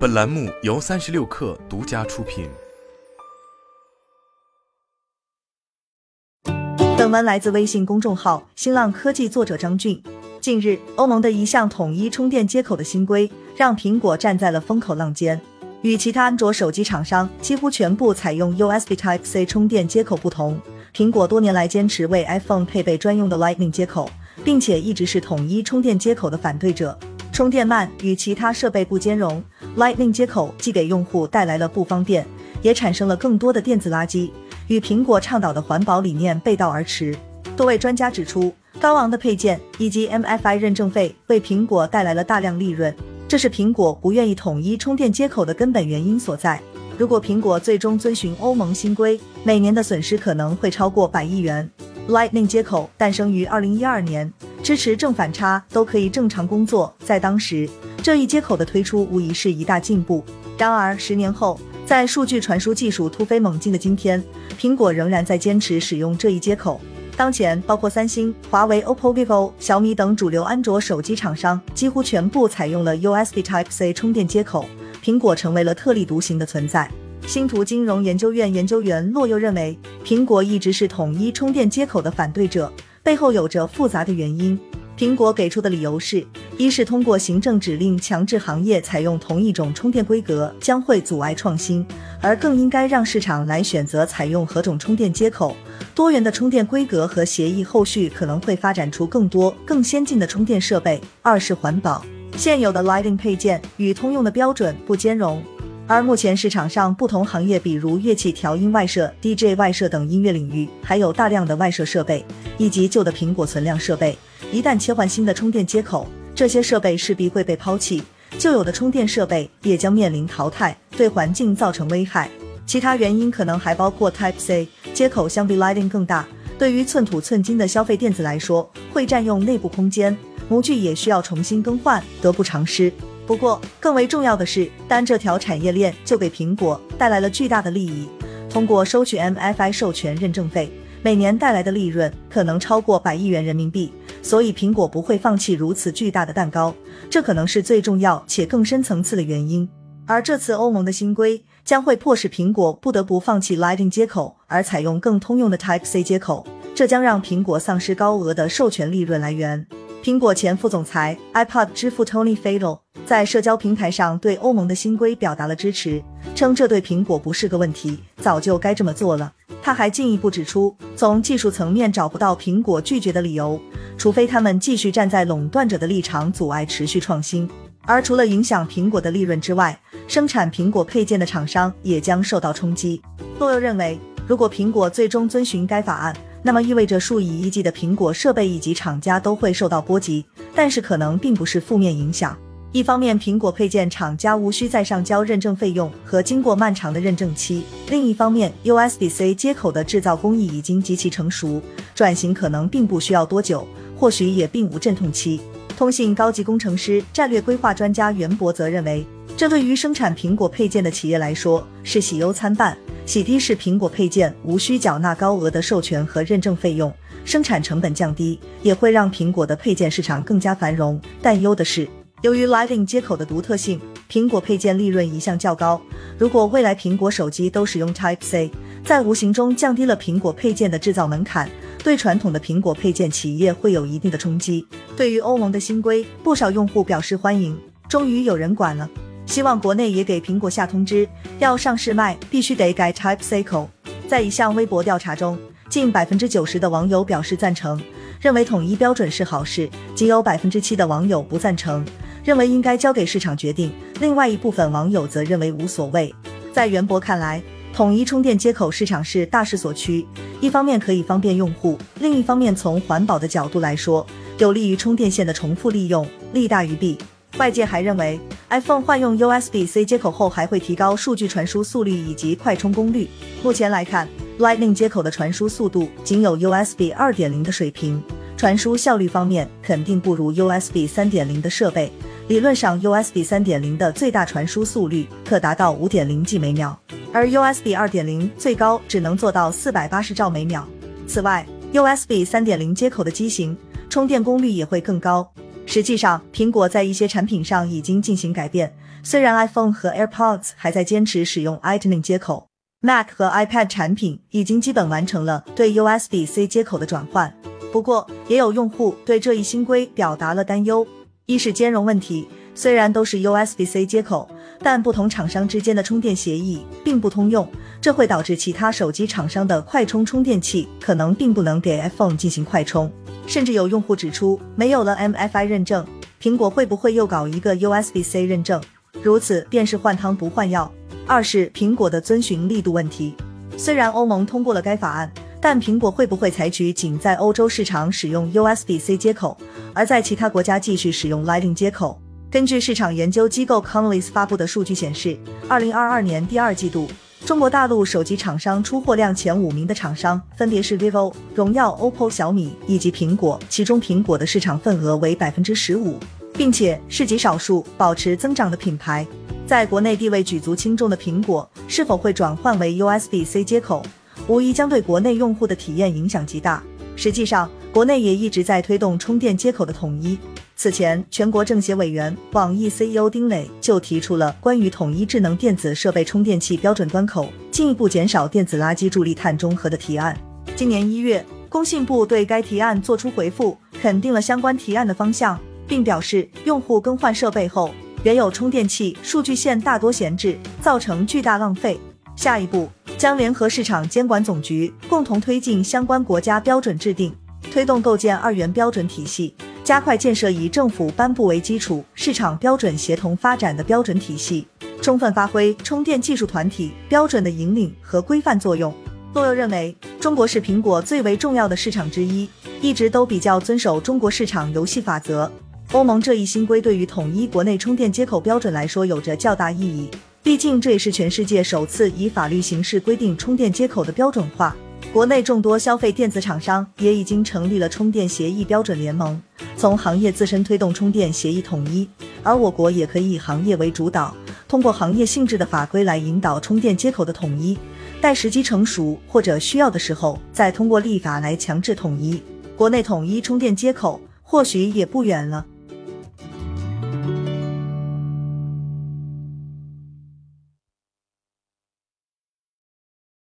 本栏目由三十六氪独家出品。本文来自微信公众号“新浪科技”作者张俊。近日，欧盟的一项统一充电接口的新规，让苹果站在了风口浪尖。与其他安卓手机厂商几乎全部采用 USB Type-C 充电接口不同，苹果多年来坚持为 iPhone 配备专用的 Lightning 接口，并且一直是统一充电接口的反对者。充电慢与其他设备不兼容，Lightning 接口既给用户带来了不方便，也产生了更多的电子垃圾，与苹果倡导的环保理念背道而驰。多位专家指出，高昂的配件以及 MFI 认证费为苹果带来了大量利润。这是苹果不愿意统一充电接口的根本原因所在。如果苹果最终遵循欧盟新规，每年的损失可能会超过百亿元。Lightning 接口诞生于二零一二年，支持正反差都可以正常工作。在当时，这一接口的推出无疑是一大进步。然而，十年后，在数据传输技术突飞猛进的今天，苹果仍然在坚持使用这一接口。当前，包括三星、华为、OPPO、vivo、小米等主流安卓手机厂商几乎全部采用了 USB Type-C 充电接口，苹果成为了特立独行的存在。星图金融研究院研究员洛又认为，苹果一直是统一充电接口的反对者，背后有着复杂的原因。苹果给出的理由是：一是通过行政指令强制行业采用同一种充电规格将会阻碍创新，而更应该让市场来选择采用何种充电接口。多元的充电规格和协议后续可能会发展出更多更先进的充电设备。二是环保，现有的 Lightning 配件与通用的标准不兼容，而目前市场上不同行业，比如乐器调音外设、DJ 外设等音乐领域，还有大量的外设设备以及旧的苹果存量设备。一旦切换新的充电接口，这些设备势必会被抛弃，旧有的充电设备也将面临淘汰，对环境造成危害。其他原因可能还包括 Type C 接口相比 Lightning 更大，对于寸土寸金的消费电子来说，会占用内部空间，模具也需要重新更换，得不偿失。不过，更为重要的是，单这条产业链就给苹果带来了巨大的利益，通过收取 MFI 授权认证费，每年带来的利润可能超过百亿元人民币。所以苹果不会放弃如此巨大的蛋糕，这可能是最重要且更深层次的原因。而这次欧盟的新规将会迫使苹果不得不放弃 Lightning 接口，而采用更通用的 Type C 接口，这将让苹果丧失高额的授权利润来源。苹果前副总裁、iPod 之父 Tony f a d e l 在社交平台上对欧盟的新规表达了支持，称这对苹果不是个问题，早就该这么做了。他还进一步指出，从技术层面找不到苹果拒绝的理由。除非他们继续站在垄断者的立场，阻碍持续创新。而除了影响苹果的利润之外，生产苹果配件的厂商也将受到冲击。诺又认为，如果苹果最终遵循该法案，那么意味着数以亿计的苹果设备以及厂家都会受到波及。但是可能并不是负面影响。一方面，苹果配件厂家无需再上交认证费用和经过漫长的认证期；另一方面，USB-C 接口的制造工艺已经极其成熟，转型可能并不需要多久。或许也并无阵痛期。通信高级工程师、战略规划专家袁博则认为，这对于生产苹果配件的企业来说是喜忧参半。洗涤式苹果配件无需缴纳高额的授权和认证费用，生产成本降低，也会让苹果的配件市场更加繁荣。但忧的是，由于 Lightning 接口的独特性，苹果配件利润一向较高。如果未来苹果手机都使用 Type C，在无形中降低了苹果配件的制造门槛。对传统的苹果配件企业会有一定的冲击。对于欧盟的新规，不少用户表示欢迎，终于有人管了。希望国内也给苹果下通知，要上市卖必须得改 Type C 口。在一项微博调查中，近百分之九十的网友表示赞成，认为统一标准是好事，仅有百分之七的网友不赞成，认为应该交给市场决定。另外一部分网友则认为无所谓。在袁博看来，统一充电接口市场是大势所趋。一方面可以方便用户，另一方面从环保的角度来说，有利于充电线的重复利用，利大于弊。外界还认为，iPhone 换用 USB-C 接口后，还会提高数据传输速率以及快充功率。目前来看，Lightning 接口的传输速度仅有 USB 二点零的水平，传输效率方面肯定不如 USB 三点零的设备。理论上，USB 三点零的最大传输速率可达到五点零 G 每秒。而 USB 二点零最高只能做到四百八十兆每秒。此外，USB 三点零接口的机型充电功率也会更高。实际上，苹果在一些产品上已经进行改变，虽然 iPhone 和 AirPods 还在坚持使用 Lightning 接口，Mac 和 iPad 产品已经基本完成了对 USB-C 接口的转换。不过，也有用户对这一新规表达了担忧。一是兼容问题，虽然都是 USB-C 接口，但不同厂商之间的充电协议并不通用，这会导致其他手机厂商的快充充电器可能并不能给 iPhone 进行快充。甚至有用户指出，没有了 MFI 认证，苹果会不会又搞一个 USB-C 认证？如此便是换汤不换药。二是苹果的遵循力度问题，虽然欧盟通过了该法案。但苹果会不会采取仅在欧洲市场使用 USB-C 接口，而在其他国家继续使用 Lightning 接口？根据市场研究机构 Conlys 发布的数据显示，二零二二年第二季度，中国大陆手机厂商出货量前五名的厂商分别是 vivo、荣耀、OPPO、小米以及苹果，其中苹果的市场份额为百分之十五，并且是极少数保持增长的品牌。在国内地位举足轻重的苹果，是否会转换为 USB-C 接口？无疑将对国内用户的体验影响极大。实际上，国内也一直在推动充电接口的统一。此前，全国政协委员、网易 CEO 丁磊就提出了关于统一智能电子设备充电器标准端口，进一步减少电子垃圾，助力碳中和的提案。今年一月，工信部对该提案作出回复，肯定了相关提案的方向，并表示，用户更换设备后，原有充电器数据线大多闲置，造成巨大浪费。下一步。将联合市场监管总局共同推进相关国家标准制定，推动构建二元标准体系，加快建设以政府颁布为基础、市场标准协同发展的标准体系，充分发挥充电技术团体标准的引领和规范作用。洛佑认为，中国是苹果最为重要的市场之一，一直都比较遵守中国市场游戏法则。欧盟这一新规对于统一国内充电接口标准来说，有着较大意义。毕竟这也是全世界首次以法律形式规定充电接口的标准化。国内众多消费电子厂商也已经成立了充电协议标准联盟，从行业自身推动充电协议统一。而我国也可以以行业为主导，通过行业性质的法规来引导充电接口的统一。待时机成熟或者需要的时候，再通过立法来强制统一。国内统一充电接口或许也不远了。